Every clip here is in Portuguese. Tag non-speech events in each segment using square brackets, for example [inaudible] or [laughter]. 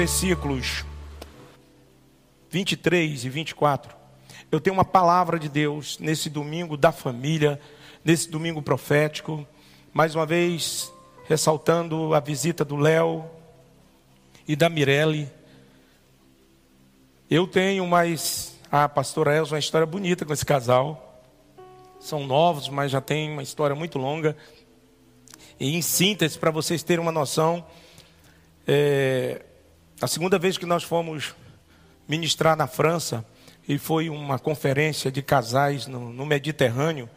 versículos 23 e 24. Eu tenho uma palavra de Deus nesse domingo da família, nesse domingo profético. Mais uma vez, ressaltando a visita do Léo e da Mirelle. Eu tenho mais. A pastora Elza, uma história bonita com esse casal. São novos, mas já tem uma história muito longa. E em síntese, para vocês terem uma noção, é, a segunda vez que nós fomos ministrar na França, e foi uma conferência de casais no, no Mediterrâneo,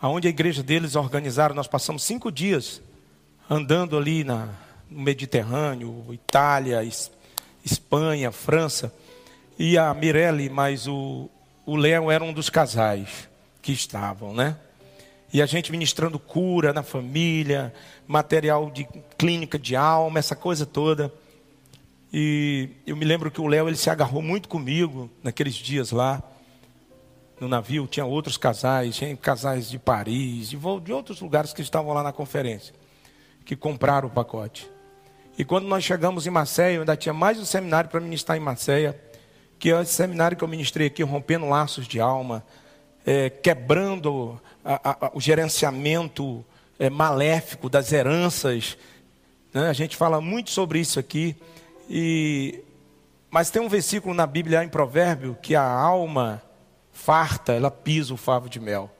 aonde a igreja deles organizaram, nós passamos cinco dias andando ali na, no Mediterrâneo, Itália, Espanha, França, e a Mirelle, mas o, o Léo era um dos casais que estavam, né? E a gente ministrando cura na família, material de clínica de alma, essa coisa toda. E eu me lembro que o Léo ele se agarrou muito comigo naqueles dias lá no navio. Tinha outros casais, tinha casais de Paris, de, outros lugares que estavam lá na conferência, que compraram o pacote. E quando nós chegamos em Maceió, ainda tinha mais um seminário para ministrar em Maceió, que é esse seminário que eu ministrei aqui, rompendo laços de alma, é, quebrando a, a, o gerenciamento é, maléfico das heranças. Né? A gente fala muito sobre isso aqui. E, mas tem um versículo na Bíblia em Provérbio que a alma farta, ela pisa o favo de mel.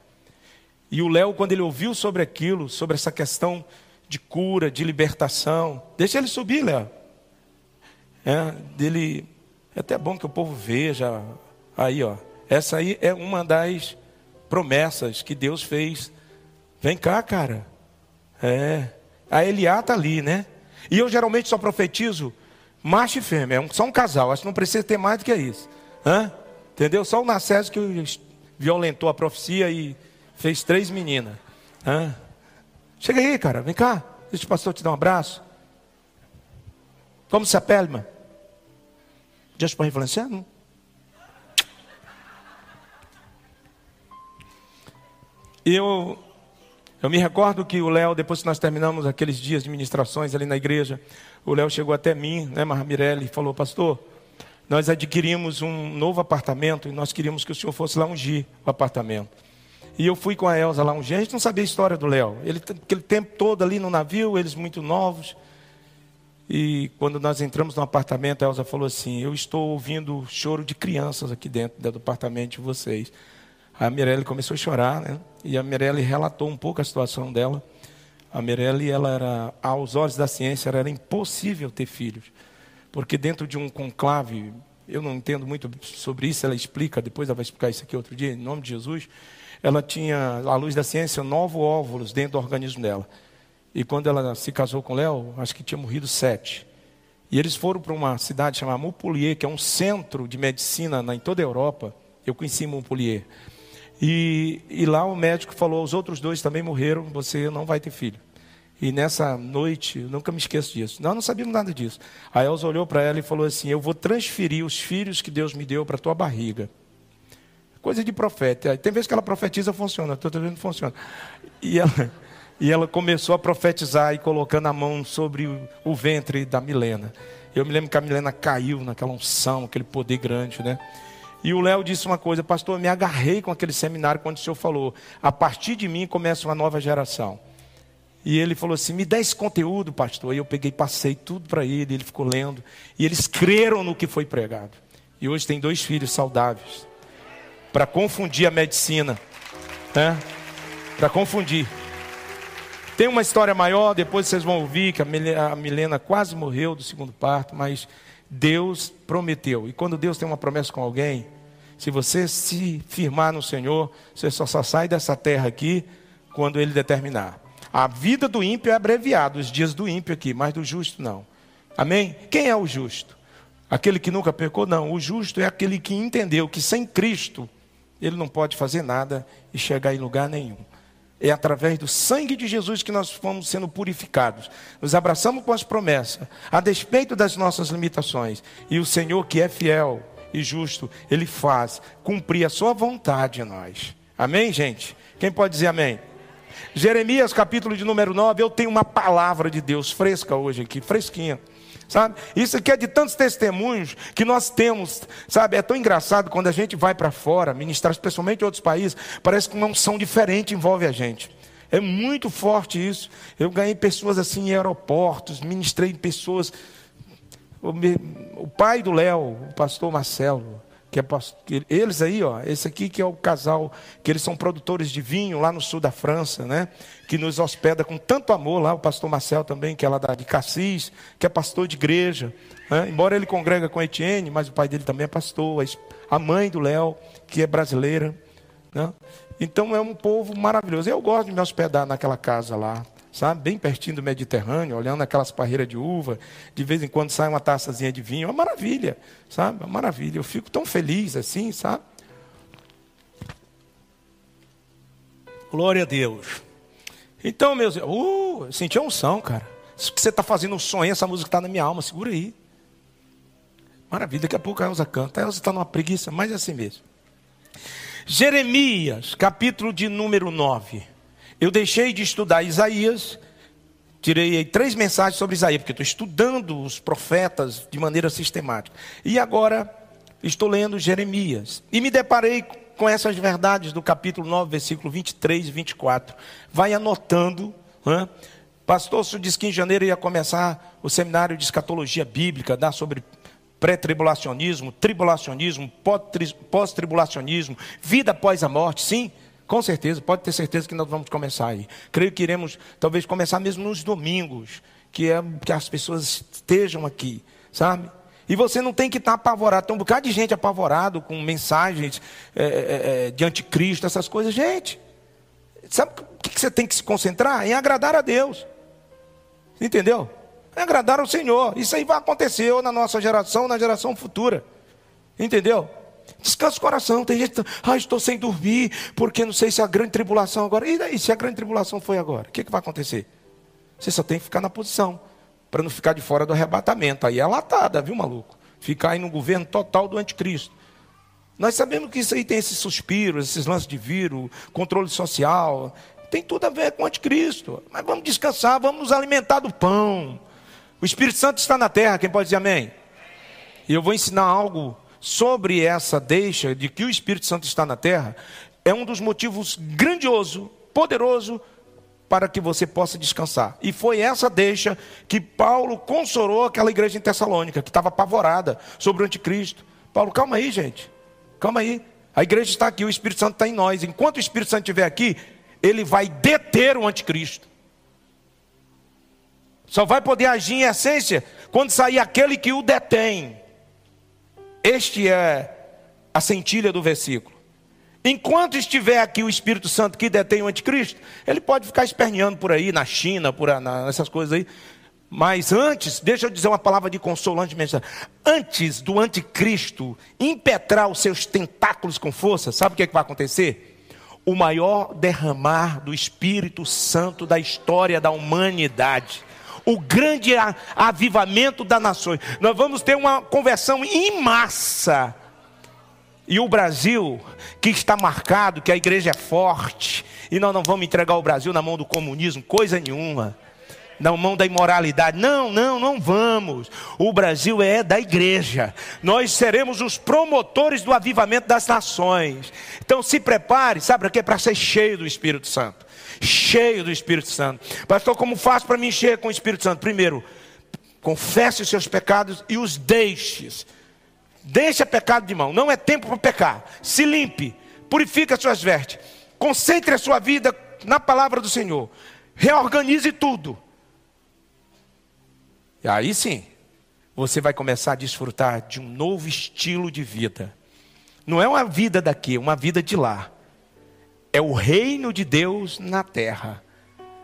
E o Léo, quando ele ouviu sobre aquilo, sobre essa questão de cura, de libertação, deixa ele subir, Léo. É, dele, é até bom que o povo veja. Aí, ó. Essa aí é uma das promessas que Deus fez. Vem cá, cara. É. A Eliá está ali, né? E eu geralmente só profetizo macho e fêmea, é só um casal. Acho que não precisa ter mais do que isso. Hã? Entendeu? Só o Nacésio que violentou a profecia e fez três meninas. Hã? Chega aí, cara, vem cá. Deixa o pastor te dar um abraço. Como se apele, mano? Deus pode influenciar? Não. Eu, eu me recordo que o Léo, depois que nós terminamos aqueles dias de ministrações ali na igreja, o Léo chegou até mim, né, Marmirelli, e falou: Pastor, nós adquirimos um novo apartamento e nós queríamos que o senhor fosse lá ungir o apartamento. E eu fui com a Elza lá ungir. A gente não sabia a história do Léo. Ele, aquele tempo todo ali no navio, eles muito novos. E quando nós entramos no apartamento, a Elza falou assim: Eu estou ouvindo choro de crianças aqui dentro do apartamento de vocês. A Mirelle começou a chorar, né? E a Mirelle relatou um pouco a situação dela. A Mirelle, ela era, aos olhos da ciência, era impossível ter filhos. Porque dentro de um conclave, eu não entendo muito sobre isso, ela explica, depois ela vai explicar isso aqui outro dia, em nome de Jesus. Ela tinha, à luz da ciência, nove óvulos dentro do organismo dela. E quando ela se casou com Léo, acho que tinha morrido sete. E eles foram para uma cidade chamada Montpellier, que é um centro de medicina na, em toda a Europa. Eu conheci Montpellier. E, e lá o médico falou: os outros dois também morreram, você não vai ter filho. E nessa noite, eu nunca me esqueço disso. Nós não sabíamos nada disso. A Elza olhou para ela e falou assim: Eu vou transferir os filhos que Deus me deu para tua barriga. Coisa de profeta. Tem vezes que ela profetiza, funciona, estou vendo que funciona. E ela, [laughs] e ela começou a profetizar e colocando a mão sobre o, o ventre da Milena. Eu me lembro que a Milena caiu naquela unção, aquele poder grande, né? E o Léo disse uma coisa, pastor, eu me agarrei com aquele seminário quando o senhor falou, a partir de mim começa uma nova geração. E ele falou assim: me dá esse conteúdo, pastor. E eu peguei, passei tudo para ele, ele ficou lendo. E eles creram no que foi pregado. E hoje tem dois filhos saudáveis. Para confundir a medicina. Né? Para confundir. Tem uma história maior, depois vocês vão ouvir que a Milena quase morreu do segundo parto, mas Deus prometeu. E quando Deus tem uma promessa com alguém, se você se firmar no Senhor, você só, só sai dessa terra aqui quando Ele determinar. A vida do ímpio é abreviada, os dias do ímpio aqui, mas do justo não. Amém? Quem é o justo? Aquele que nunca pecou? Não. O justo é aquele que entendeu que sem Cristo ele não pode fazer nada e chegar em lugar nenhum. É através do sangue de Jesus que nós fomos sendo purificados. Nos abraçamos com as promessas, a despeito das nossas limitações. E o Senhor, que é fiel e justo, Ele faz cumprir a Sua vontade em nós. Amém, gente? Quem pode dizer amém? Jeremias, capítulo de número 9, eu tenho uma palavra de Deus fresca hoje aqui, fresquinha. Sabe? Isso aqui é de tantos testemunhos que nós temos, sabe? É tão engraçado quando a gente vai para fora, ministrar, especialmente em outros países, parece que uma unção diferente envolve a gente. É muito forte isso. Eu ganhei pessoas assim em aeroportos, ministrei pessoas. O, o pai do Léo, o pastor Marcelo, que é eles aí, ó, esse aqui que é o casal, que eles são produtores de vinho lá no sul da França, né? Que nos hospeda com tanto amor lá, o pastor Marcel também, que é lá de Cassis, que é pastor de igreja, né? embora ele congrega com Etienne, mas o pai dele também é pastor, a mãe do Léo, que é brasileira, né? Então é um povo maravilhoso. Eu gosto de me hospedar naquela casa lá sabe? Bem pertinho do Mediterrâneo, olhando aquelas parreiras de uva, de vez em quando sai uma taçazinha de vinho, é uma maravilha, sabe? É uma maravilha. Eu fico tão feliz assim, sabe? Glória a Deus. Então, meus, uh, eu senti a unção, cara. Isso que você está fazendo um sonho, essa música está na minha alma, segura aí. Maravilha, daqui a pouco a Elza canta. A Elza está numa preguiça, mas é assim mesmo. Jeremias, capítulo de número 9. Eu deixei de estudar Isaías, tirei três mensagens sobre Isaías, porque estou estudando os profetas de maneira sistemática. E agora estou lendo Jeremias. E me deparei com essas verdades do capítulo 9, versículo 23 e 24. Vai anotando. Né? Pastor, o disse que em janeiro ia começar o seminário de escatologia bíblica, dar sobre pré-tribulacionismo, tribulacionismo, pós-tribulacionismo, vida após a morte. Sim, com certeza, pode ter certeza que nós vamos começar aí. Creio que iremos, talvez, começar mesmo nos domingos, que é que as pessoas estejam aqui, sabe? E você não tem que estar apavorado. Tem um bocado de gente apavorado com mensagens é, é, é de anticristo, essas coisas. Gente, sabe o que você tem que se concentrar? Em agradar a Deus. Entendeu? Em agradar ao Senhor. Isso aí vai acontecer ou na nossa geração ou na geração futura. Entendeu? Descansa o coração. Tem gente que ah, estou sem dormir, porque não sei se é a grande tribulação agora. E daí, se a grande tribulação foi agora? O que, que vai acontecer? Você só tem que ficar na posição, para não ficar de fora do arrebatamento. Aí é latada, viu, maluco? Ficar aí no governo total do anticristo. Nós sabemos que isso aí tem esses suspiros, esses lances de vírus, controle social, tem tudo a ver com o anticristo. Mas vamos descansar, vamos nos alimentar do pão. O Espírito Santo está na terra, quem pode dizer amém? E eu vou ensinar algo sobre essa deixa de que o Espírito Santo está na terra é um dos motivos grandioso, poderoso para que você possa descansar. E foi essa deixa que Paulo consolou aquela igreja em Tessalônica, que estava apavorada sobre o anticristo. Paulo, calma aí, gente. Calma aí. A igreja está aqui, o Espírito Santo está em nós. Enquanto o Espírito Santo estiver aqui, ele vai deter o anticristo. Só vai poder agir em essência quando sair aquele que o detém. Este é a centilha do versículo. Enquanto estiver aqui o Espírito Santo que detém o anticristo, ele pode ficar esperneando por aí, na China, por nessas coisas aí. Mas antes, deixa eu dizer uma palavra de mencionar. Antes do anticristo impetrar os seus tentáculos com força, sabe o que, é que vai acontecer? O maior derramar do Espírito Santo da história da humanidade o grande avivamento das nações. Nós vamos ter uma conversão em massa. E o Brasil, que está marcado, que a igreja é forte, e nós não vamos entregar o Brasil na mão do comunismo, coisa nenhuma na mão da imoralidade. Não, não, não vamos. O Brasil é da igreja. Nós seremos os promotores do avivamento das nações. Então se prepare, sabe para quê? Para ser cheio do Espírito Santo cheio do Espírito Santo. Pastor, como faço para me encher com o Espírito Santo? Primeiro, confesse os seus pecados e os deixes. Deixa pecado de mão, não é tempo para pecar. Se limpe, purifique as suas vestes, concentre a sua vida na palavra do Senhor, reorganize tudo. E aí sim, você vai começar a desfrutar de um novo estilo de vida. Não é uma vida daqui, é uma vida de lá é o reino de Deus na terra,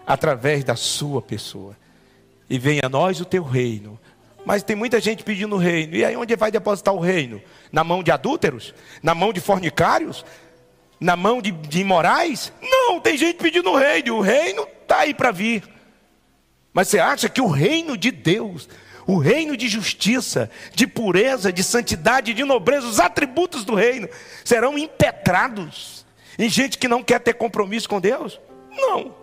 através da sua pessoa. E venha a nós o teu reino. Mas tem muita gente pedindo o reino. E aí onde vai depositar o reino? Na mão de adúlteros? Na mão de fornicários? Na mão de, de imorais? Não, tem gente pedindo o reino. O reino está aí para vir. Mas você acha que o reino de Deus, o reino de justiça, de pureza, de santidade, de nobreza, os atributos do reino serão impetrados em gente que não quer ter compromisso com Deus? Não.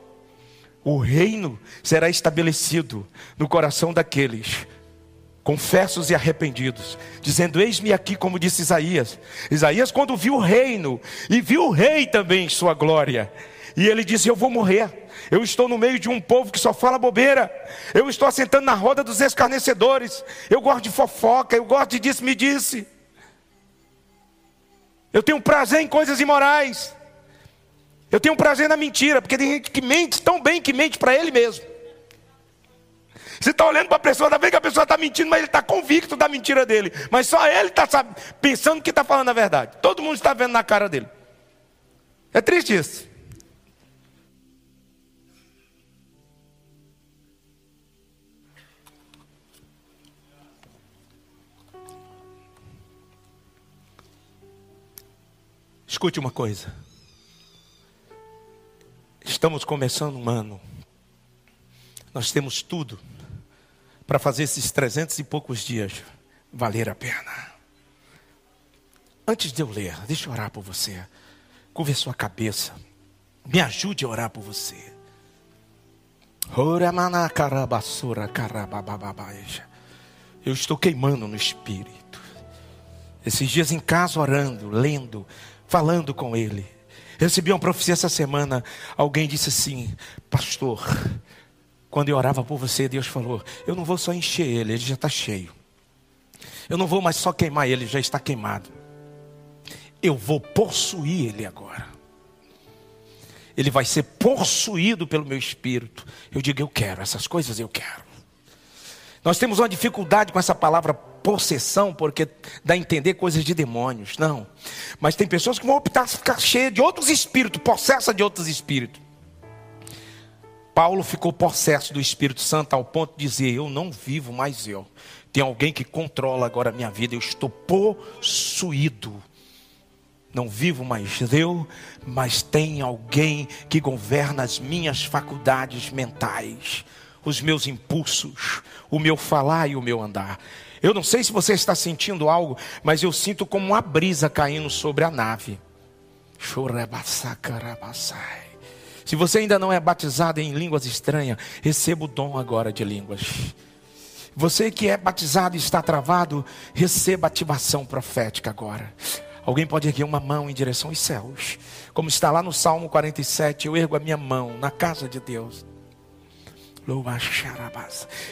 o reino será estabelecido no coração daqueles confessos e arrependidos, dizendo: Eis-me aqui, como disse Isaías. Isaías, quando viu o reino, e viu o rei também em sua glória, e ele disse: Eu vou morrer. Eu estou no meio de um povo que só fala bobeira. Eu estou assentando na roda dos escarnecedores. Eu gosto de fofoca, eu gosto de disse-me disse. Eu tenho prazer em coisas imorais. Eu tenho prazer na mentira, porque tem gente que mente tão bem que mente para ele mesmo. Você está olhando para a pessoa, está vendo que a pessoa está mentindo, mas ele está convicto da mentira dele. Mas só ele está pensando que está falando a verdade. Todo mundo está vendo na cara dele. É triste isso. Escute uma coisa. Estamos começando um ano. Nós temos tudo para fazer esses trezentos e poucos dias valer a pena. Antes de eu ler, deixa eu orar por você. Curva sua cabeça. Me ajude a orar por você. Eu estou queimando no espírito. Esses dias em casa orando, lendo, falando com ele. Recebi uma profecia essa semana. Alguém disse assim: Pastor, quando eu orava por você, Deus falou: Eu não vou só encher ele, ele já está cheio. Eu não vou mais só queimar ele, já está queimado. Eu vou possuir ele agora. Ele vai ser possuído pelo meu espírito. Eu digo: Eu quero, essas coisas eu quero. Nós temos uma dificuldade com essa palavra possessão, porque dá a entender coisas de demônios. Não. Mas tem pessoas que vão optar ficar cheias de outros espíritos, possessa de outros espíritos. Paulo ficou possesso do Espírito Santo ao ponto de dizer: Eu não vivo mais eu. Tem alguém que controla agora a minha vida. Eu estou possuído. Não vivo mais eu, mas tem alguém que governa as minhas faculdades mentais, os meus impulsos, o meu falar e o meu andar. Eu não sei se você está sentindo algo, mas eu sinto como uma brisa caindo sobre a nave. Se você ainda não é batizado em línguas estranhas, receba o dom agora de línguas. Você que é batizado e está travado, receba ativação profética agora. Alguém pode erguer uma mão em direção aos céus. Como está lá no Salmo 47, eu ergo a minha mão na casa de Deus.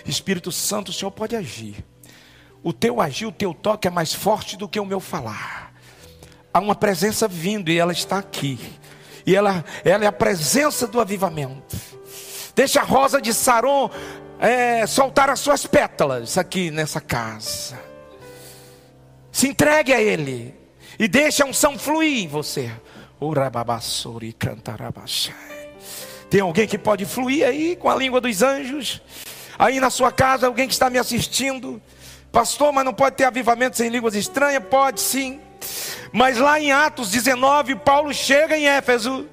Espírito Santo, o Senhor pode agir. O teu agir, o teu toque é mais forte do que o meu falar. Há uma presença vindo e ela está aqui. E ela, ela é a presença do avivamento. Deixa a rosa de Saron é, soltar as suas pétalas aqui nessa casa. Se entregue a Ele. E deixe a unção fluir em você. Tem alguém que pode fluir aí com a língua dos anjos? Aí na sua casa, alguém que está me assistindo? Pastor, mas não pode ter avivamentos em línguas estranhas? Pode sim. Mas lá em Atos 19, Paulo chega em Éfeso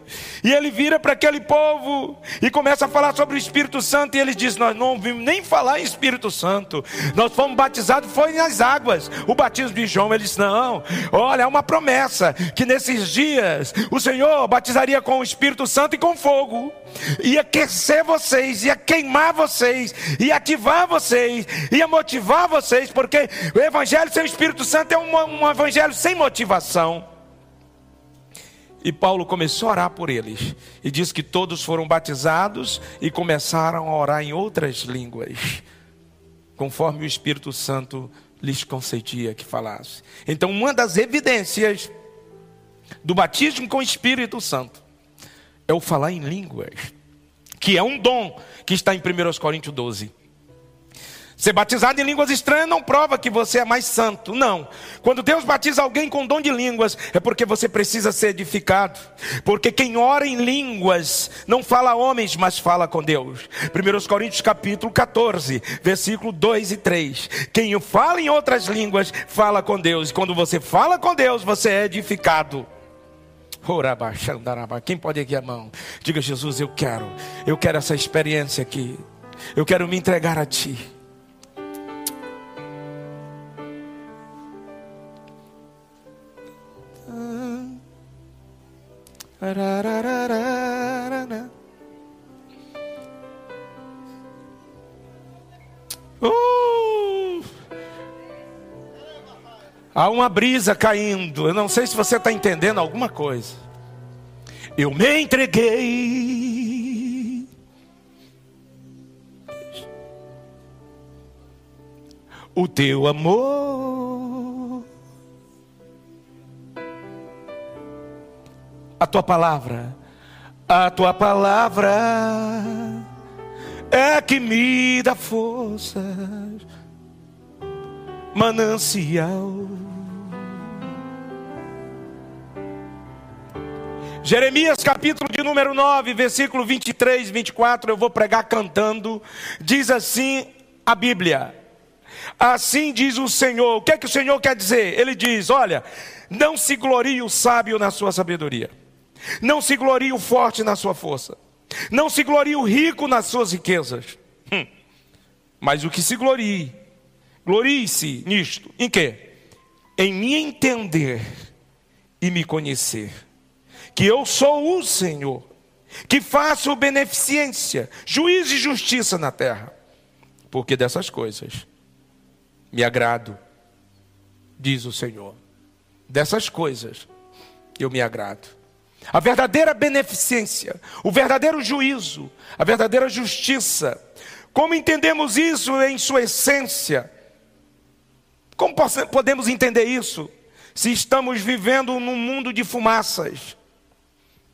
e ele vira para aquele povo e começa a falar sobre o Espírito Santo. E ele diz: Nós não ouvimos nem falar em Espírito Santo. Nós fomos batizados, foi nas águas. O batismo de João. Ele disse: Não, olha, é uma promessa que nesses dias o Senhor batizaria com o Espírito Santo e com fogo. Ia aquecer vocês, ia queimar vocês, ia ativar vocês, ia motivar vocês, porque o Evangelho sem o Espírito Santo é um, um evangelho sem motivação. E Paulo começou a orar por eles. E diz que todos foram batizados e começaram a orar em outras línguas, conforme o Espírito Santo lhes concedia que falasse. Então, uma das evidências do batismo com o Espírito Santo é o falar em línguas, que é um dom que está em 1 Coríntios 12. Ser batizado em línguas estranhas não prova que você é mais santo, não. Quando Deus batiza alguém com dom de línguas, é porque você precisa ser edificado. Porque quem ora em línguas não fala a homens, mas fala com Deus. 1 Coríntios capítulo 14, versículo 2 e 3. Quem fala em outras línguas, fala com Deus. E quando você fala com Deus, você é edificado. Quem pode aqui a mão? Diga, Jesus, eu quero. Eu quero essa experiência aqui. Eu quero me entregar a Ti. Uh! Há uma brisa caindo. Eu não sei se você está entendendo alguma coisa. Eu me entreguei. O teu amor A tua palavra. A tua palavra é que me dá forças, manancial Jeremias capítulo de número 9, versículo 23, 24, eu vou pregar cantando. Diz assim a Bíblia: Assim diz o Senhor. O que é que o Senhor quer dizer? Ele diz: Olha, não se glorie o sábio na sua sabedoria, não se glorie o forte na sua força, não se glorie o rico nas suas riquezas. Hum. Mas o que se glorie, glorie-se nisto: em quê? Em me entender e me conhecer que eu sou o Senhor, que faço beneficência, juízo e justiça na terra, porque dessas coisas me agrado, diz o Senhor. Dessas coisas eu me agrado. A verdadeira beneficência, o verdadeiro juízo, a verdadeira justiça. Como entendemos isso em sua essência? Como podemos entender isso se estamos vivendo num mundo de fumaças?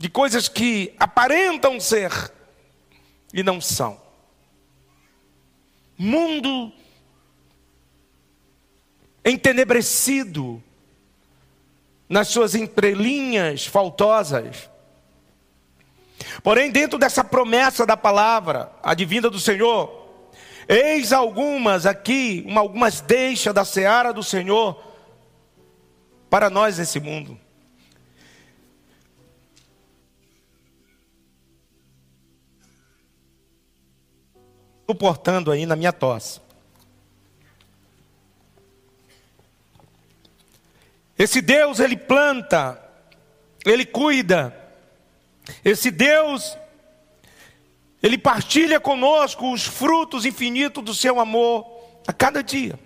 de coisas que aparentam ser e não são. Mundo entenebrecido nas suas entrelinhas faltosas. Porém, dentro dessa promessa da palavra, a divina do Senhor, eis algumas aqui, uma, algumas deixas da seara do Senhor para nós nesse mundo. suportando aí na minha tosse. Esse Deus, ele planta, ele cuida. Esse Deus, ele partilha conosco os frutos infinitos do seu amor a cada dia.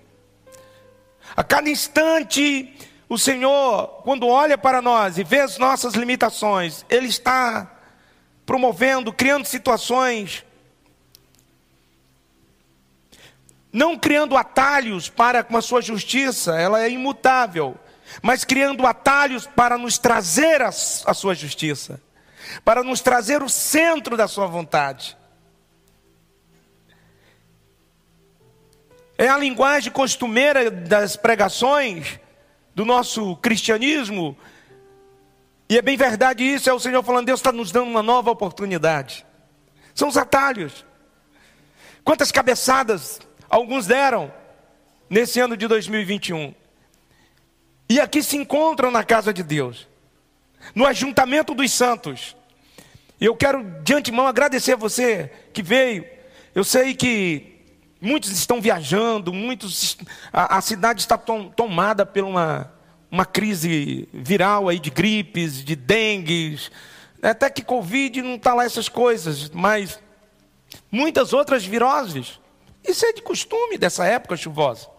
A cada instante, o Senhor, quando olha para nós e vê as nossas limitações, Ele está promovendo, criando situações não criando atalhos para com a sua justiça, ela é imutável, mas criando atalhos para nos trazer a, a sua justiça, para nos trazer o centro da sua vontade. É a linguagem costumeira das pregações do nosso cristianismo. E é bem verdade isso, é o Senhor falando, Deus está nos dando uma nova oportunidade. São os atalhos. Quantas cabeçadas Alguns deram nesse ano de 2021. E aqui se encontram na casa de Deus, no ajuntamento dos santos. Eu quero de antemão agradecer a você que veio. Eu sei que muitos estão viajando, muitos a, a cidade está tom, tomada por uma, uma crise viral aí de gripes, de dengues, até que Covid não está lá essas coisas, mas muitas outras viroses. Isso é de costume dessa época chuvosa.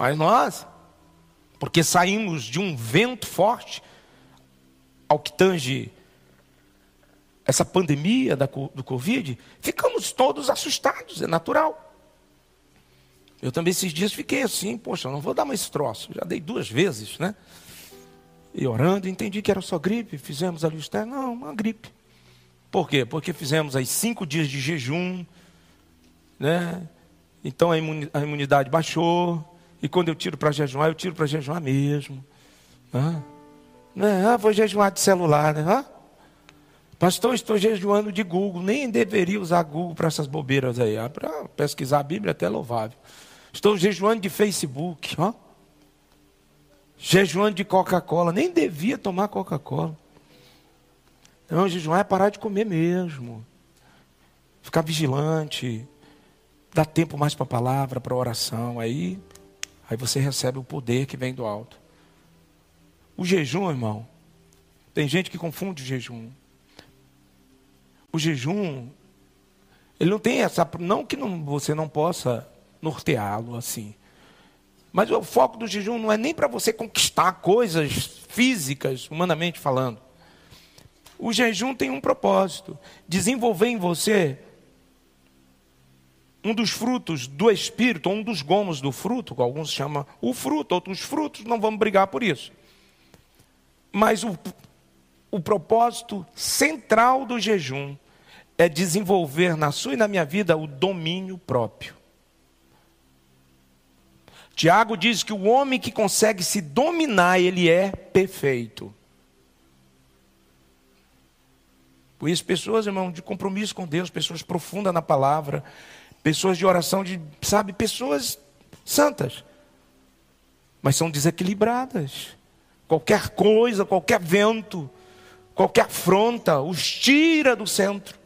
Mas nós, porque saímos de um vento forte, ao que tange essa pandemia do Covid, ficamos todos assustados, é natural. Eu também esses dias fiquei assim, poxa, não vou dar mais troço. Já dei duas vezes, né? E orando, entendi que era só gripe, fizemos ali os testes. Não, uma gripe. Por quê? Porque fizemos aí cinco dias de jejum, né? Então a imunidade baixou. E quando eu tiro para jejuar, eu tiro para jejuar mesmo. Ah, né? ah, vou jejuar de celular, né? Ah, pastor, estou jejuando de Google. Nem deveria usar Google para essas bobeiras aí. Ah, para pesquisar a Bíblia é até louvável. Estou jejuando de Facebook. Ó. Jejuando de Coca-Cola. Nem devia tomar Coca-Cola. Não, jejuar é parar de comer mesmo. Ficar vigilante dá tempo mais para a palavra, para a oração, aí, aí você recebe o poder que vem do alto. O jejum, irmão, tem gente que confunde o jejum. O jejum, ele não tem essa, não que não, você não possa norteá-lo assim, Mas o foco do jejum não é nem para você conquistar coisas físicas, humanamente falando. O jejum tem um propósito: desenvolver em você um dos frutos do espírito, um dos gomos do fruto, que alguns chamam o fruto, outros frutos, não vamos brigar por isso. Mas o, o propósito central do jejum é desenvolver na sua e na minha vida o domínio próprio. Tiago diz que o homem que consegue se dominar, ele é perfeito. Por isso, pessoas, irmão, de compromisso com Deus, pessoas profundas na palavra, pessoas de oração, de, sabe, pessoas santas, mas são desequilibradas. Qualquer coisa, qualquer vento, qualquer afronta os tira do centro.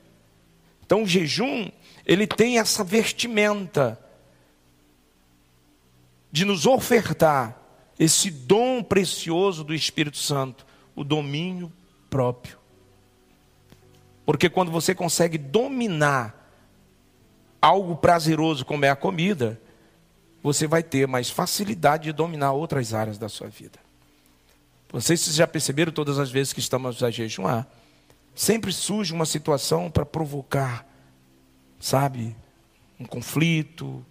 Então, o jejum, ele tem essa vestimenta de nos ofertar esse dom precioso do Espírito Santo, o domínio próprio. Porque quando você consegue dominar algo prazeroso como é a comida, você vai ter mais facilidade de dominar outras áreas da sua vida. Vocês já perceberam todas as vezes que estamos a jejuar, sempre surge uma situação para provocar, sabe, um conflito.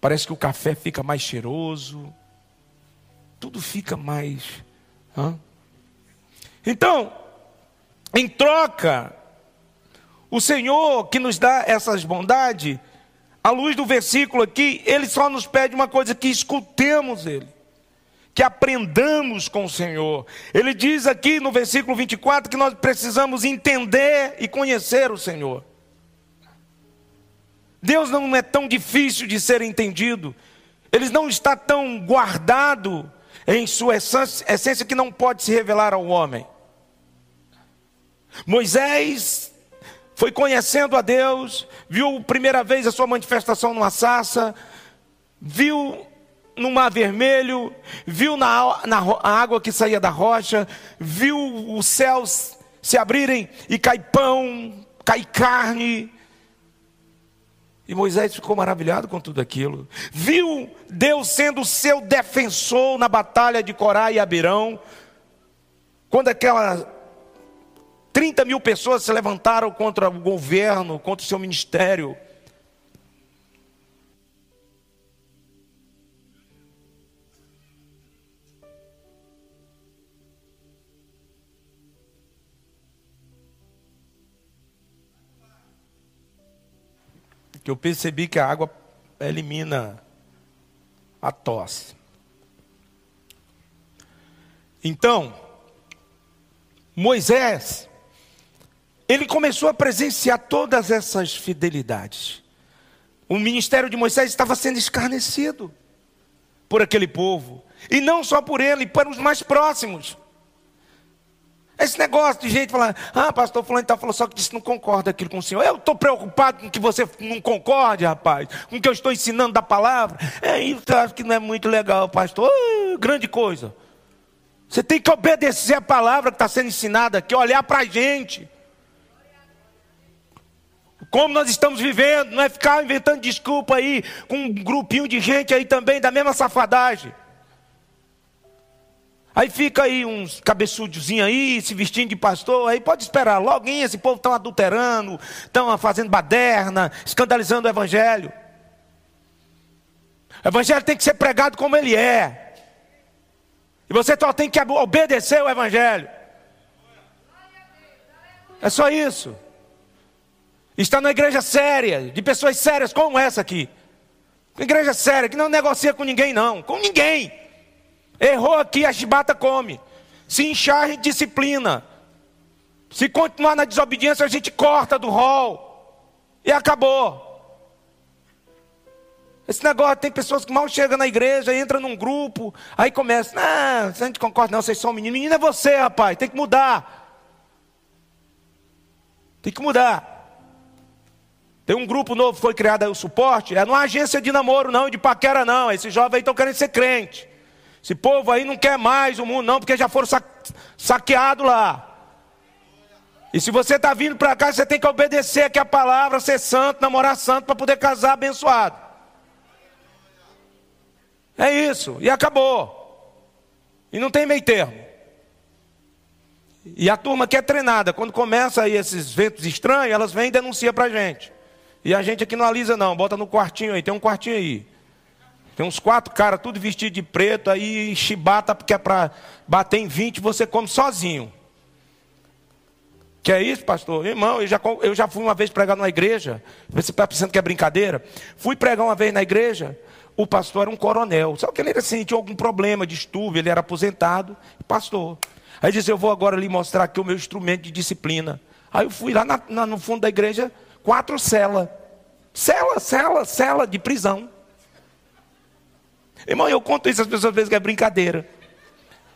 Parece que o café fica mais cheiroso, tudo fica mais. Hã? Então, em troca, o Senhor que nos dá essas bondades, à luz do versículo aqui, Ele só nos pede uma coisa: que escutemos Ele, que aprendamos com o Senhor. Ele diz aqui no versículo 24 que nós precisamos entender e conhecer o Senhor. Deus não é tão difícil de ser entendido, Ele não está tão guardado em sua essência que não pode se revelar ao homem. Moisés foi conhecendo a Deus, viu primeira vez a sua manifestação numa sarça, viu no mar vermelho, viu na, na água que saía da rocha, viu os céus se abrirem e cai pão, cai carne. E Moisés ficou maravilhado com tudo aquilo. Viu Deus sendo seu defensor na batalha de Corá e Abirão. Quando aquela 30 mil pessoas se levantaram contra o governo, contra o seu ministério. Que eu percebi que a água elimina a tosse. Então, Moisés ele começou a presenciar todas essas fidelidades. O ministério de Moisés estava sendo escarnecido por aquele povo, e não só por ele, para os mais próximos. Esse negócio de gente falando, ah, pastor fulano está falando só que disse não concorda aquilo com o senhor. Eu estou preocupado com que você não concorde, rapaz, com o que eu estou ensinando da palavra. É isso, eu acho que não é muito legal, pastor. Uh, grande coisa. Você tem que obedecer a palavra que está sendo ensinada aqui, olhar para a gente como nós estamos vivendo, não é ficar inventando desculpa aí com um grupinho de gente aí também da mesma safadagem. Aí fica aí uns cabeçudinhos aí, se vestindo de pastor, aí pode esperar, logo esse povo estão adulterando, estão fazendo baderna, escandalizando o evangelho. O evangelho tem que ser pregado como ele é. E você só tem que obedecer o evangelho. É só isso. Está na igreja séria, de pessoas sérias como essa aqui. Igreja séria, que não negocia com ninguém, não. Com ninguém. Errou aqui, a chibata come. Se inchar, a gente disciplina. Se continuar na desobediência, a gente corta do rol. E acabou. Esse negócio, tem pessoas que mal chegam na igreja, entra num grupo, aí começa, ah, a gente concorda, não, vocês são meninos. Menino é você, rapaz, tem que mudar. Tem que mudar. Tem um grupo novo que foi criado aí, o suporte. É numa agência de namoro, não, de paquera, não. Esses jovens aí estão querendo ser crente. Esse povo aí não quer mais o mundo, não, porque já foram saqueados lá. E se você está vindo para cá, você tem que obedecer aqui a palavra, ser santo, namorar santo, para poder casar abençoado. É isso, e acabou. E não tem meio termo. E a turma que é treinada, quando começa aí esses ventos estranhos, elas vêm e denunciam para a gente. E a gente aqui não alisa não, bota no quartinho aí, tem um quartinho aí. Tem uns quatro caras, tudo vestido de preto, aí chibata, porque é para bater em 20, você come sozinho. Que é isso, pastor? Irmão, eu já, eu já fui uma vez pregar numa igreja. Você está pensando que é brincadeira? Fui pregar uma vez na igreja. O pastor era um coronel. Só que ele era, assim, tinha algum problema de estudo, ele era aposentado, pastor. Aí disse: Eu vou agora lhe mostrar aqui o meu instrumento de disciplina. Aí eu fui lá na, na, no fundo da igreja, quatro celas. Cela, cela, cela de prisão. Irmão, eu conto isso às pessoas vezes que é brincadeira.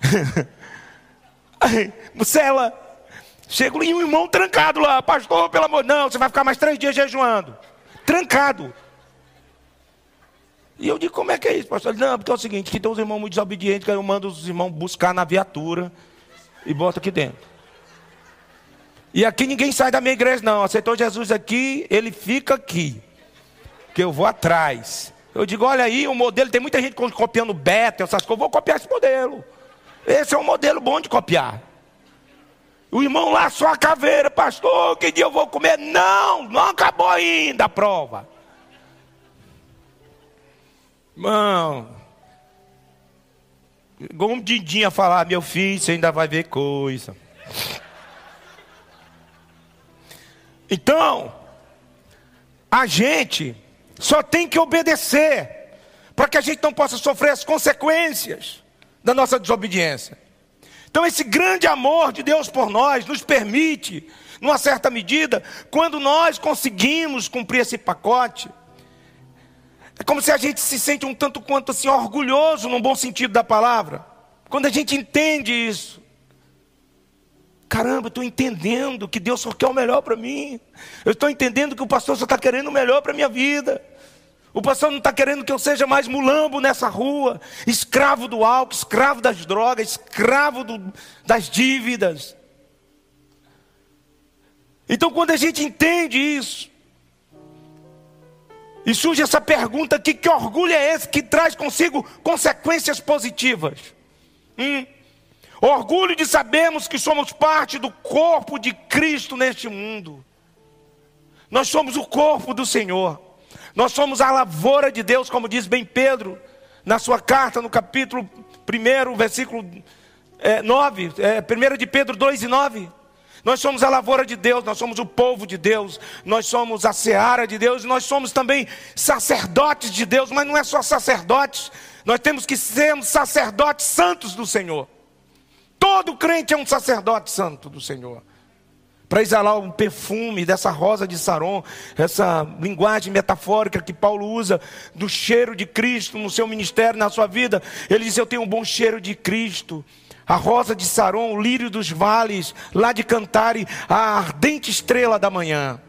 [laughs] Cela. Chego e um irmão trancado lá, pastor, pelo amor, não, você vai ficar mais três dias jejuando. Trancado. E eu digo, como é que é isso, pastor? Não, porque é o seguinte, que tem uns irmãos muito desobedientes, que eu mando os irmãos buscar na viatura e bota aqui dentro. E aqui ninguém sai da minha igreja, não. Aceitou Jesus aqui, ele fica aqui. Que eu vou atrás. Eu digo, olha aí, o modelo, tem muita gente copiando beta, essas coisas, vou copiar esse modelo. Esse é um modelo bom de copiar. O irmão lá só a caveira, pastor, que dia eu vou comer? Não, não acabou ainda a prova. Irmão, igual um dindinho a falar, meu filho, você ainda vai ver coisa. Então, a gente só tem que obedecer, para que a gente não possa sofrer as consequências da nossa desobediência. Então, esse grande amor de Deus por nós nos permite, numa certa medida, quando nós conseguimos cumprir esse pacote, é como se a gente se sente um tanto quanto assim orgulhoso, no bom sentido da palavra. Quando a gente entende isso. Caramba, eu estou entendendo que Deus só quer o melhor para mim. Eu estou entendendo que o pastor só está querendo o melhor para a minha vida. O pastor não está querendo que eu seja mais mulambo nessa rua, escravo do álcool, escravo das drogas, escravo do, das dívidas. Então, quando a gente entende isso, e surge essa pergunta aqui: que orgulho é esse que traz consigo consequências positivas? Hum? Orgulho de sabermos que somos parte do corpo de Cristo neste mundo. Nós somos o corpo do Senhor. Nós somos a lavoura de Deus, como diz bem Pedro, na sua carta, no capítulo 1, versículo é, 9, é, 1 de Pedro 2 e 9. Nós somos a lavoura de Deus, nós somos o povo de Deus, nós somos a seara de Deus, nós somos também sacerdotes de Deus, mas não é só sacerdotes, nós temos que ser sacerdotes santos do Senhor. Todo crente é um sacerdote santo do Senhor para exalar um perfume dessa rosa de Saron, essa linguagem metafórica que Paulo usa do cheiro de Cristo no seu ministério, na sua vida. Ele diz: Eu tenho um bom cheiro de Cristo. A rosa de Saron, o lírio dos vales, lá de Cantare, a ardente estrela da manhã.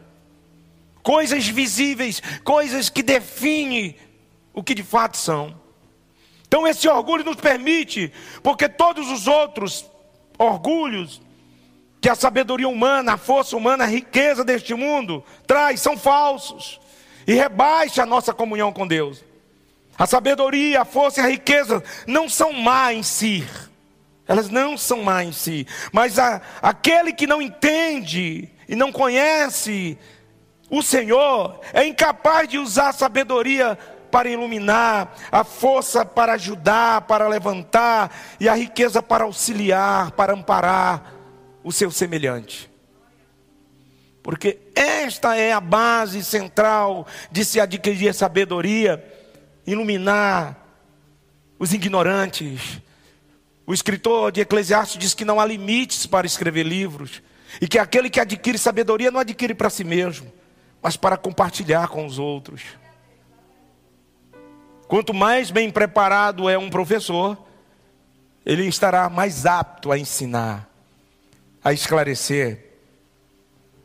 Coisas visíveis, coisas que definem o que de fato são. Então esse orgulho nos permite, porque todos os outros orgulhos que a sabedoria humana, a força humana, a riqueza deste mundo traz, são falsos e rebaixa a nossa comunhão com Deus. A sabedoria, a força e a riqueza não são má em si. Elas não são má em si. Mas a, aquele que não entende e não conhece o Senhor é incapaz de usar a sabedoria para iluminar, a força para ajudar, para levantar e a riqueza para auxiliar, para amparar o seu semelhante. Porque esta é a base central de se adquirir sabedoria, iluminar os ignorantes. O escritor de Eclesiastes diz que não há limites para escrever livros, e que aquele que adquire sabedoria não adquire para si mesmo, mas para compartilhar com os outros. Quanto mais bem preparado é um professor, ele estará mais apto a ensinar a esclarecer,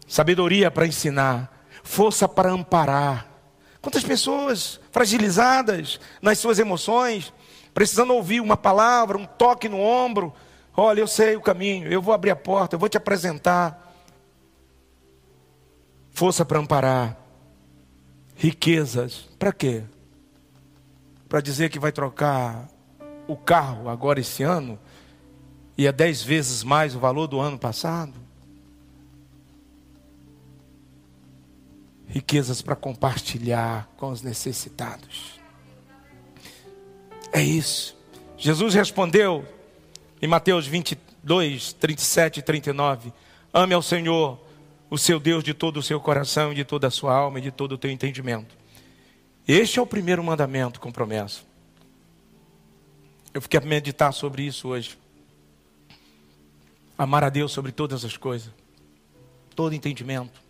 sabedoria para ensinar, força para amparar. Quantas pessoas fragilizadas nas suas emoções, precisando ouvir uma palavra, um toque no ombro. Olha, eu sei o caminho, eu vou abrir a porta, eu vou te apresentar. Força para amparar. Riquezas, para quê? Para dizer que vai trocar o carro agora esse ano e é dez vezes mais o valor do ano passado? Riquezas para compartilhar com os necessitados. É isso. Jesus respondeu em Mateus 22, 37 e 39: Ame ao Senhor, o seu Deus, de todo o seu coração, de toda a sua alma e de todo o teu entendimento. Este é o primeiro mandamento com promessa. Eu fiquei a meditar sobre isso hoje. Amar a Deus sobre todas as coisas, todo entendimento.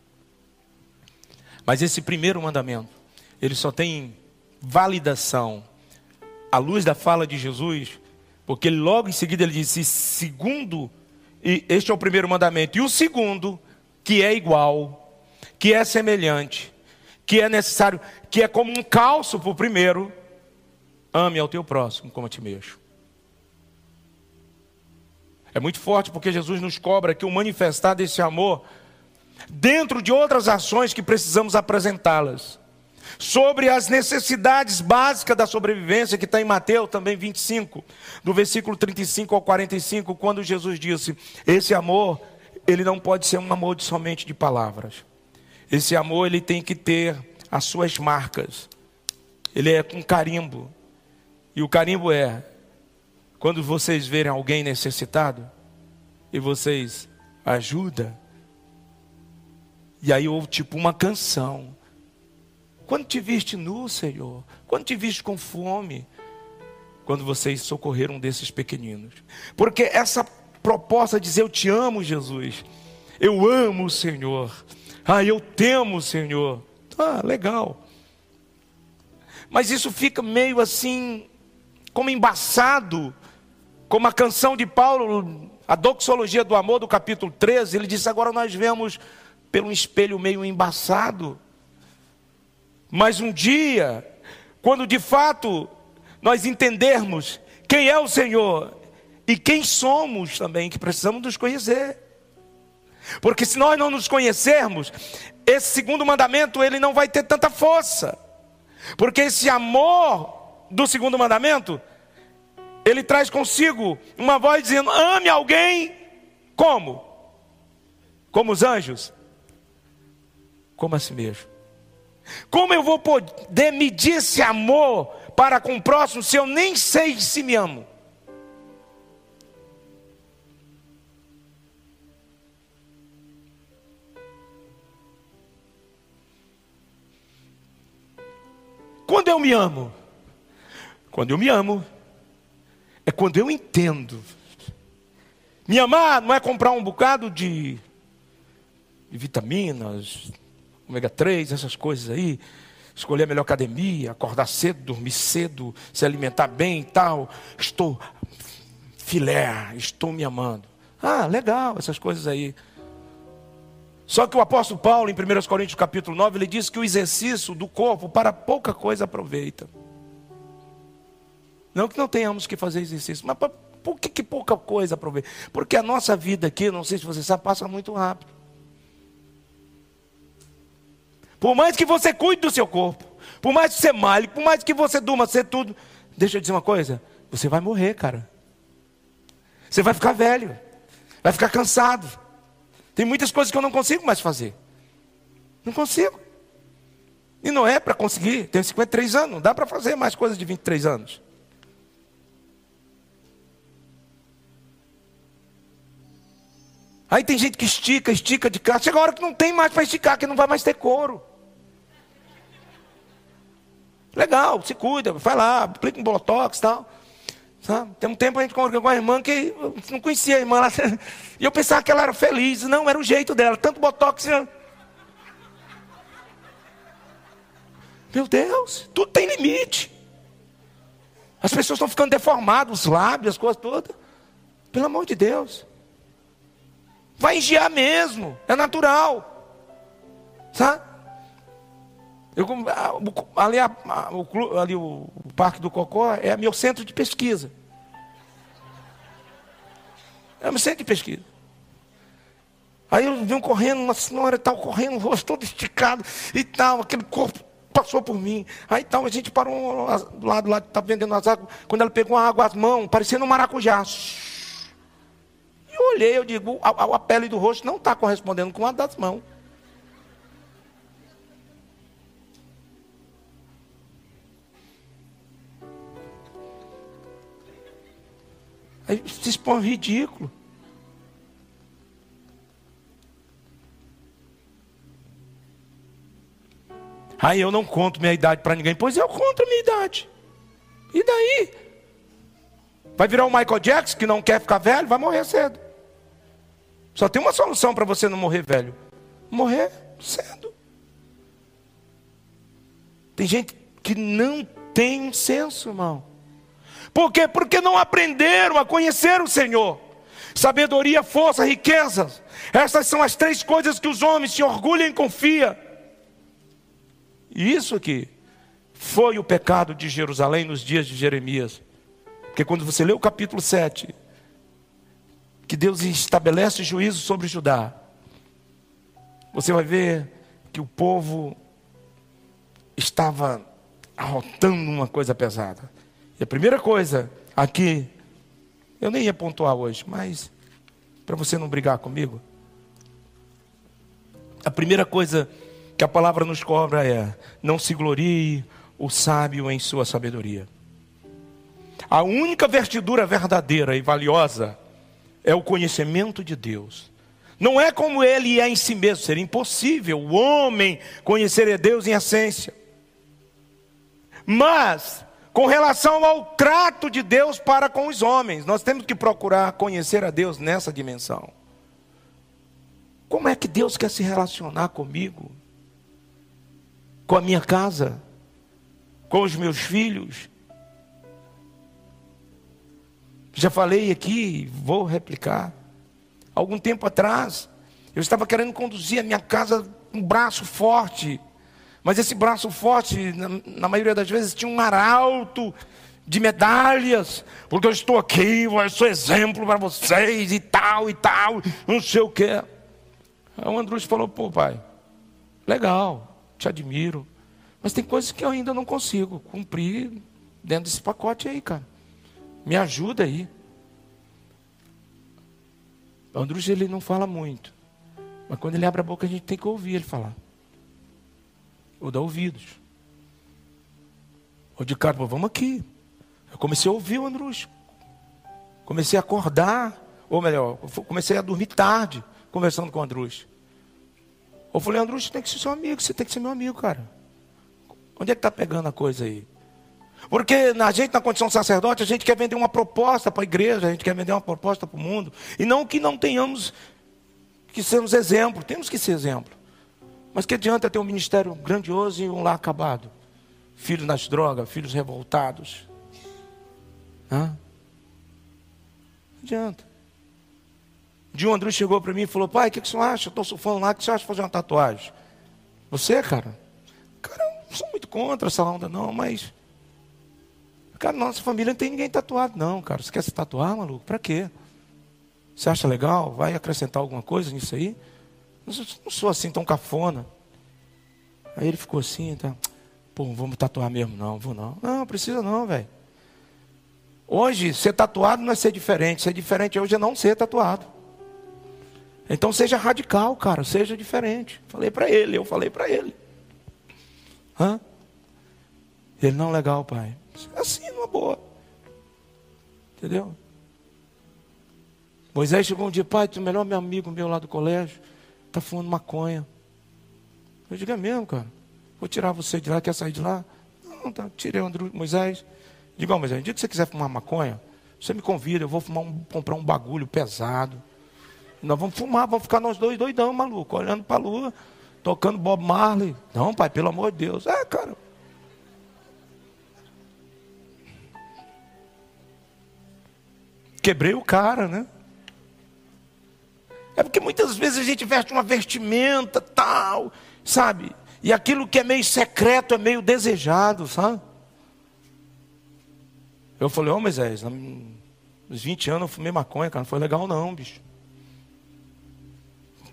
Mas esse primeiro mandamento, ele só tem validação à luz da fala de Jesus, porque logo em seguida ele disse: segundo, e este é o primeiro mandamento, e o segundo, que é igual, que é semelhante, que é necessário, que é como um calço para o primeiro, ame ao teu próximo como a ti mesmo. É muito forte porque Jesus nos cobra que o manifestar desse amor, dentro de outras ações que precisamos apresentá-las, sobre as necessidades básicas da sobrevivência, que está em Mateus também 25, do versículo 35 ao 45, quando Jesus disse: Esse amor, ele não pode ser um amor de somente de palavras. Esse amor, ele tem que ter as suas marcas. Ele é com carimbo. E o carimbo é quando vocês verem alguém necessitado e vocês ajudam, e aí houve tipo uma canção. Quando te viste nu, Senhor? Quando te viste com fome? Quando vocês socorreram desses pequeninos. Porque essa proposta de dizer eu te amo, Jesus. Eu amo o Senhor. Ah, eu temo Senhor. Ah, legal. Mas isso fica meio assim, como embaçado como a canção de Paulo, a doxologia do amor, do capítulo 13, ele disse: agora nós vemos pelo espelho meio embaçado. Mas um dia, quando de fato nós entendermos quem é o Senhor e quem somos também, que precisamos nos conhecer. Porque se nós não nos conhecermos, esse segundo mandamento ele não vai ter tanta força. Porque esse amor do segundo mandamento ele traz consigo uma voz dizendo: ame alguém como? Como os anjos? Como a si mesmo. Como eu vou poder medir esse amor para com o próximo se eu nem sei se me amo? Quando eu me amo? Quando eu me amo, é quando eu entendo. Me amar não é comprar um bocado de, de vitaminas, ômega 3, essas coisas aí. Escolher a melhor academia, acordar cedo, dormir cedo, se alimentar bem e tal. Estou filé, estou me amando. Ah, legal, essas coisas aí. Só que o apóstolo Paulo, em 1 Coríntios capítulo 9, ele diz que o exercício do corpo para pouca coisa aproveita. Não que não tenhamos que fazer exercício, mas por que, que pouca coisa aproveita? Porque a nossa vida aqui, não sei se você sabe, passa muito rápido. Por mais que você cuide do seu corpo, por mais que você malhe, por mais que você durma, você tudo. Deixa eu dizer uma coisa: você vai morrer, cara. Você vai ficar velho, vai ficar cansado. Tem muitas coisas que eu não consigo mais fazer. Não consigo. E não é para conseguir. Tenho 53 anos, não dá para fazer mais coisas de 23 anos. Aí tem gente que estica, estica de cá. Chega a hora que não tem mais para esticar, que não vai mais ter couro. Legal, se cuida, vai lá, aplica um botox e tal. Sabe? Tem um tempo a gente conversou com a irmã que não conhecia a irmã. Ela, [laughs] e eu pensava que ela era feliz. Não, era o jeito dela. Tanto botox. Meu Deus, tudo tem limite. As pessoas estão ficando deformadas, os lábios, as coisas todas. Pelo amor de Deus. Vai engiar mesmo, é natural. Sabe? Eu, ali, a, o, ali o, Parque do Cocó é meu centro de pesquisa. É meu centro de pesquisa. Aí eu vim correndo, uma senhora tal, correndo, o rosto todo esticado e tal, aquele corpo passou por mim. Aí então a gente parou do lado lá, estava vendendo as águas. Quando ela pegou a água, as mãos, parecendo um maracujá. E eu olhei, eu digo, a, a pele do rosto não está correspondendo com a das mãos. Aí se expõe ridículo. Aí eu não conto minha idade para ninguém. Pois eu conto a minha idade. E daí? Vai virar o Michael Jackson que não quer ficar velho? Vai morrer cedo. Só tem uma solução para você não morrer velho: morrer cedo. Tem gente que não tem senso, irmão. Por quê? Porque não aprenderam a conhecer o Senhor. Sabedoria, força, riqueza. Essas são as três coisas que os homens se orgulham e confiam. E isso aqui foi o pecado de Jerusalém nos dias de Jeremias. Porque quando você lê o capítulo 7, que Deus estabelece juízo sobre Judá, você vai ver que o povo estava arrotando uma coisa pesada. E a primeira coisa aqui, eu nem ia pontuar hoje, mas para você não brigar comigo, a primeira coisa que a palavra nos cobra é: não se glorie o sábio em sua sabedoria. A única vestidura verdadeira e valiosa é o conhecimento de Deus. Não é como ele é em si mesmo, seria impossível o homem conhecer a Deus em essência. Mas, com relação ao trato de Deus para com os homens, nós temos que procurar conhecer a Deus nessa dimensão. Como é que Deus quer se relacionar comigo? com a minha casa, com os meus filhos. Já falei aqui, vou replicar. Algum tempo atrás, eu estava querendo conduzir a minha casa com um braço forte, mas esse braço forte, na, na maioria das vezes, tinha um arauto de medalhas, porque eu estou aqui, eu sou exemplo para vocês e tal e tal, não sei o que. Aí o Andrus falou: pô, pai, legal, te admiro. Mas tem coisas que eu ainda não consigo cumprir dentro desse pacote aí, cara. Me ajuda aí. O Andrus, ele não fala muito. Mas quando ele abre a boca, a gente tem que ouvir ele falar. Ou dar ouvidos. Ou de cara, vamos aqui. Eu comecei a ouvir o Andrus. Comecei a acordar. Ou melhor, comecei a dormir tarde conversando com o Andrus. Eu falei, Andrus, você tem que ser seu amigo, você tem que ser meu amigo, cara. Onde é que está pegando a coisa aí? Porque a gente, na condição de sacerdote, a gente quer vender uma proposta para a igreja, a gente quer vender uma proposta para o mundo. E não que não tenhamos que sermos exemplo, temos que ser exemplo. Mas que adianta ter um ministério grandioso e um lar acabado? Filhos nas drogas, filhos revoltados. Hã? Não adianta. Um o André chegou para mim e falou: Pai, o que, que você acha? Estou surfando lá, o que você acha de fazer uma tatuagem? Você, cara? Cara, eu não sou muito contra essa onda, não, mas. Cara, nossa família não tem ninguém tatuado, não, cara. Você quer se tatuar, maluco? Para quê? Você acha legal? Vai acrescentar alguma coisa nisso aí? Não sou, não sou assim tão cafona. Aí ele ficou assim, tá? Pô, vamos tatuar mesmo, não, vou não. Não, precisa não, velho. Hoje, ser tatuado não é ser diferente. Ser diferente hoje é não ser tatuado. Então seja radical, cara, seja diferente. Falei para ele, eu falei para ele. Hã? Ele não legal, pai. Assim, numa boa. Entendeu? Moisés chegou um dia, pai, tu é o melhor meu amigo meu lá do colégio, tá fumando maconha. Eu digo, é mesmo, cara. Vou tirar você de lá, quer sair de lá? Não, tá. Tirei o André, Moisés. Digo, oh, Moisés, no dia que você quiser fumar maconha, você me convida, eu vou fumar um, comprar um bagulho pesado. Nós vamos fumar, vamos ficar nós dois doidão, maluco, olhando para a lua, tocando Bob Marley. Não, pai, pelo amor de Deus. É, cara. Quebrei o cara, né? É porque muitas vezes a gente veste uma vestimenta tal, sabe? E aquilo que é meio secreto é meio desejado, sabe? Eu falei, ô oh, Moisés, nos 20 anos eu fumei maconha, cara, não foi legal não, bicho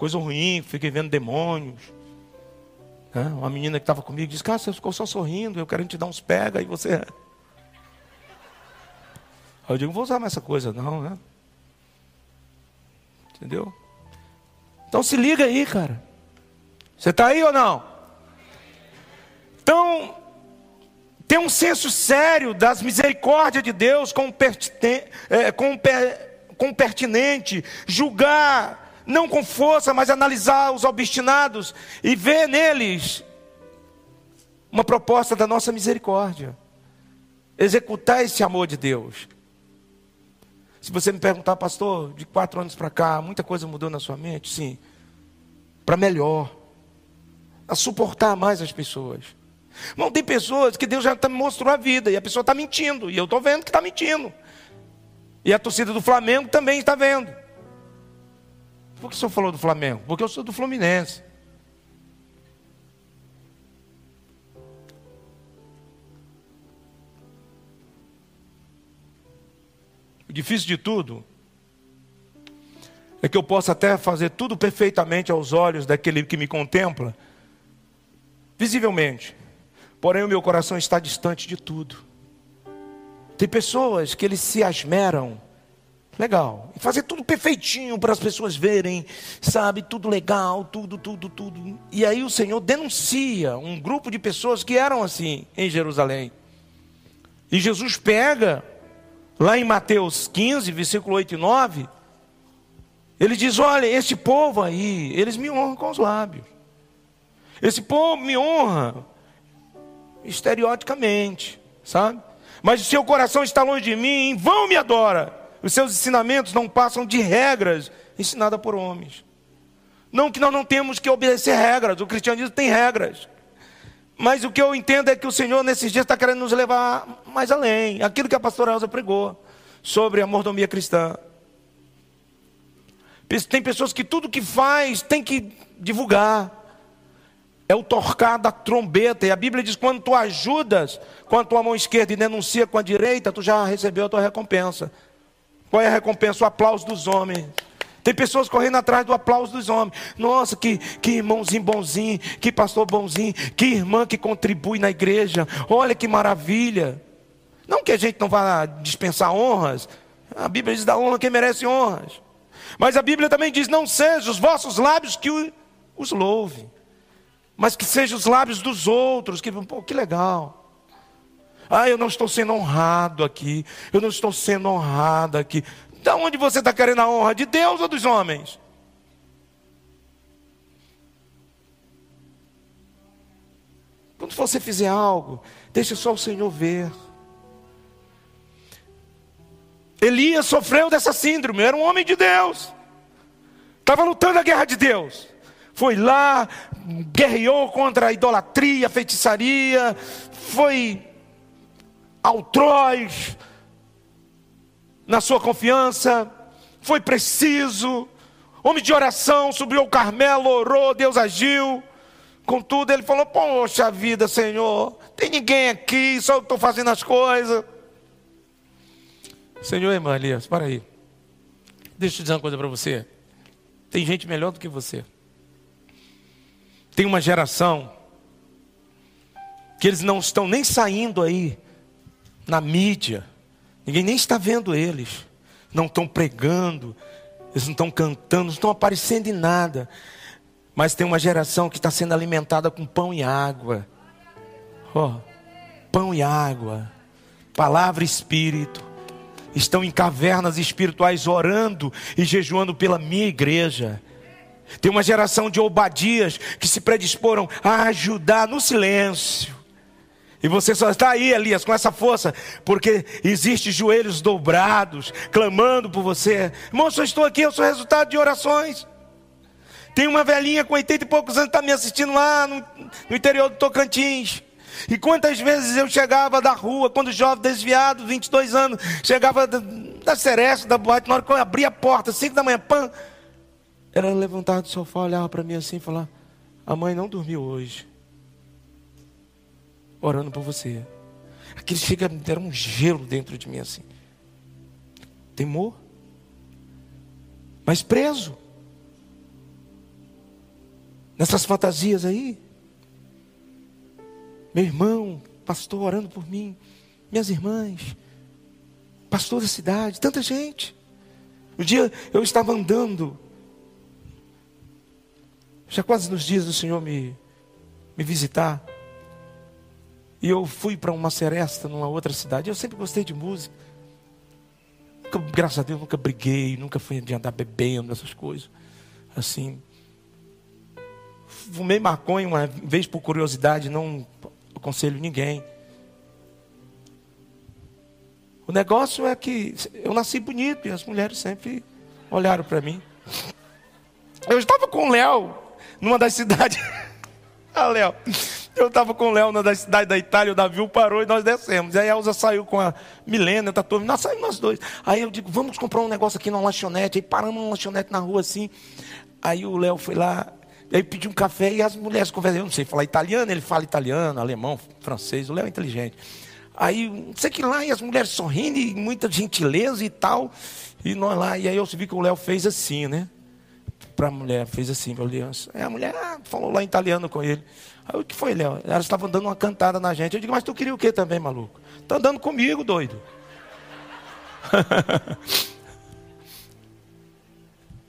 coisa ruim, fiquem vendo demônios. Né? Uma menina que estava comigo disse: Cara, você ficou só sorrindo, eu quero te dar uns pega, e você. [laughs] Aí eu digo: Não vou usar mais essa coisa, não, né? Entendeu? Então se liga aí, cara. Você está aí ou não? Então, tem um senso sério das misericórdias de Deus com, é, pertinente, julgar, não com força, mas analisar os obstinados e ver neles uma proposta da nossa misericórdia. Executar esse amor de Deus. Se você me perguntar, pastor, de quatro anos para cá, muita coisa mudou na sua mente? Sim, para melhor, a suportar mais as pessoas. Não tem pessoas que Deus já me mostrou a vida e a pessoa está mentindo, e eu estou vendo que está mentindo. E a torcida do Flamengo também está vendo. Por que o senhor falou do Flamengo? Porque eu sou do Fluminense. O difícil de tudo é que eu posso até fazer tudo perfeitamente aos olhos daquele que me contempla, visivelmente, porém o meu coração está distante de tudo. Tem pessoas que eles se asmeram, legal, fazer tudo perfeitinho para as pessoas verem, sabe, tudo legal, tudo, tudo, tudo. E aí o Senhor denuncia um grupo de pessoas que eram assim em Jerusalém. E Jesus pega Lá em Mateus 15, versículo 8 e 9, ele diz: Olha, esse povo aí, eles me honram com os lábios. Esse povo me honra estereoticamente, sabe? Mas o seu coração está longe de mim, em vão me adora. Os seus ensinamentos não passam de regras ensinadas por homens. Não que nós não temos que obedecer regras, o cristianismo tem regras. Mas o que eu entendo é que o Senhor nesses dias está querendo nos levar mais além. Aquilo que a pastora Elza pregou sobre a mordomia cristã. Tem pessoas que tudo que faz tem que divulgar. É o torcar da trombeta. E a Bíblia diz: quando tu ajudas com a tua mão esquerda e denuncia com a direita, tu já recebeu a tua recompensa. Qual é a recompensa? O aplauso dos homens. Tem pessoas correndo atrás do aplauso dos homens. Nossa, que, que irmãozinho bonzinho, que pastor bonzinho, que irmã que contribui na igreja. Olha que maravilha. Não que a gente não vá dispensar honras. A Bíblia diz da honra quem merece honras. Mas a Bíblia também diz: não sejam os vossos lábios que os louve, mas que sejam os lábios dos outros. Que, pô, que legal. Ah, eu não estou sendo honrado aqui. Eu não estou sendo honrado aqui. Da onde você está querendo a honra? De Deus ou dos homens? Quando você fizer algo, deixe só o Senhor ver. Elias sofreu dessa síndrome, era um homem de Deus, estava lutando a guerra de Deus. Foi lá, guerreou contra a idolatria, a feitiçaria, foi altroz, na sua confiança, foi preciso, homem de oração, subiu ao Carmelo, orou, Deus agiu. Contudo, ele falou: Poxa vida, Senhor, tem ninguém aqui, só eu estou fazendo as coisas. Senhor, irmã Elias, para aí. Deixa eu te dizer uma coisa para você. Tem gente melhor do que você. Tem uma geração que eles não estão nem saindo aí na mídia Ninguém nem está vendo eles. Não estão pregando, eles não estão cantando, não estão aparecendo em nada. Mas tem uma geração que está sendo alimentada com pão e água. Oh, pão e água, palavra e espírito. Estão em cavernas espirituais orando e jejuando pela minha igreja. Tem uma geração de obadias que se predisporam a ajudar no silêncio e você só está aí, Elias, com essa força, porque existe joelhos dobrados, clamando por você. Irmão, só estou aqui, eu sou resultado de orações. Tem uma velhinha com 80 e poucos anos que está me assistindo lá no, no, interior do Tocantins. E quantas vezes eu chegava da rua, quando jovem desviado, 22 anos, chegava da, da Seresta, da boate, na hora que eu abria a porta, 5 da manhã, pã, ela levantava do sofá, olhava para mim assim e falava: A mãe não dormiu hoje orando por você. Aquilo chega me dar um gelo dentro de mim assim. Temor. Mas preso. Nessas fantasias aí. meu irmão, pastor orando por mim, minhas irmãs, pastor da cidade, tanta gente. Um dia eu estava andando, já quase nos dias do Senhor me, me visitar, e eu fui para uma seresta numa outra cidade. Eu sempre gostei de música. Nunca, graças a Deus, nunca briguei, nunca fui de andar bebendo, essas coisas. Assim. Fumei maconha uma vez por curiosidade, não aconselho ninguém. O negócio é que eu nasci bonito e as mulheres sempre olharam para mim. Eu estava com o Léo numa das cidades. [laughs] ah, Léo. Eu estava com o Léo na cidade da Itália, o navio parou e nós descemos. E aí a Elza saiu com a Milena, tá todo, nós saímos nós dois. Aí eu digo, vamos comprar um negócio aqui numa lanchonete. Aí paramos numa lanchonete na rua assim. Aí o Léo foi lá, aí pediu um café e as mulheres conversam. Eu não sei falar italiano, ele fala italiano, alemão, francês. O Léo é inteligente. Aí, não sei que lá, e as mulheres sorrindo, e muita gentileza e tal. E nós lá, e aí eu vi que o Léo fez assim, né? Para a mulher, fez assim, para aliança. Aí a mulher ah, falou lá em italiano com ele. Aí o que foi, Léo? Elas estavam dando uma cantada na gente. Eu digo, mas tu queria o que também, maluco? Tá andando comigo, doido. [laughs]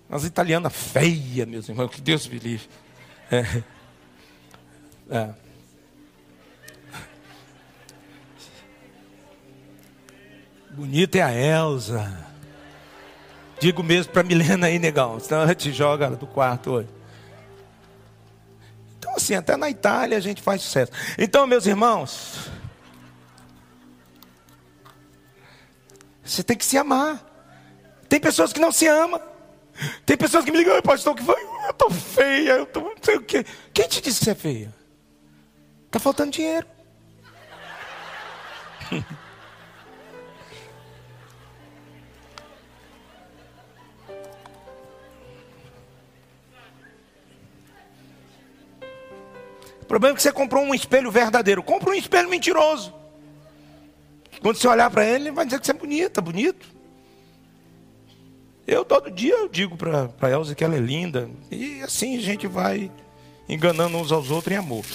As italianas feias, meus irmãos, que Deus me livre. É. É. Bonita é a Elza. Digo mesmo para Milena aí, negão. Senão ela te joga do quarto hoje. Então, assim, até na Itália a gente faz sucesso. Então, meus irmãos, você tem que se amar. Tem pessoas que não se amam. Tem pessoas que me ligam, pastor, que foi? Eu tô feia, eu tô não sei o quê. Quem te disse que você é feia? Tá faltando dinheiro. [laughs] problema é que você comprou um espelho verdadeiro. Compra um espelho mentiroso. Quando você olhar para ele, ele vai dizer que você é bonita, bonito. Eu todo dia eu digo para Elza que ela é linda. E assim a gente vai enganando uns aos outros em amor.